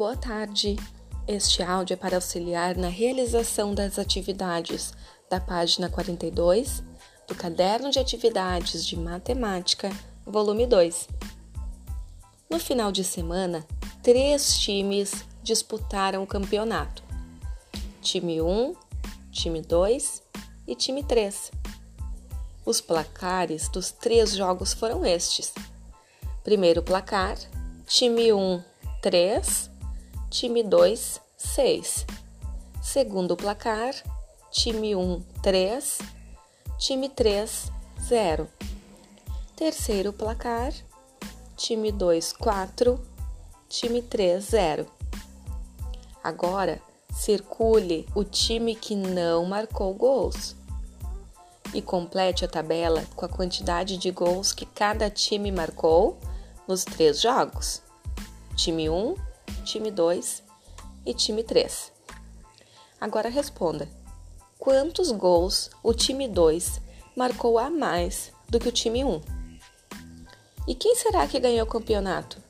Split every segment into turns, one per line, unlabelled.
Boa tarde. Este áudio é para auxiliar na realização das atividades da página 42 do Caderno de Atividades de Matemática, volume 2. No final de semana, três times disputaram o campeonato: time 1, time 2 e time 3. Os placares dos três jogos foram estes: primeiro placar, time 1, 3 time 2, 6. Segundo placar, time 1, 3, time 3, 0. Terceiro placar, time 2, 4, time 3, 0. Agora, circule o time que não marcou gols e complete a tabela com a quantidade de gols que cada time marcou nos três jogos. Time 1, time 2 e time 3. Agora responda: quantos gols o time 2 marcou a mais do que o time 1? E quem será que ganhou o campeonato?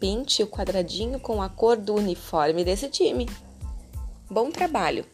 Pinte o quadradinho com a cor do uniforme desse time. Bom trabalho!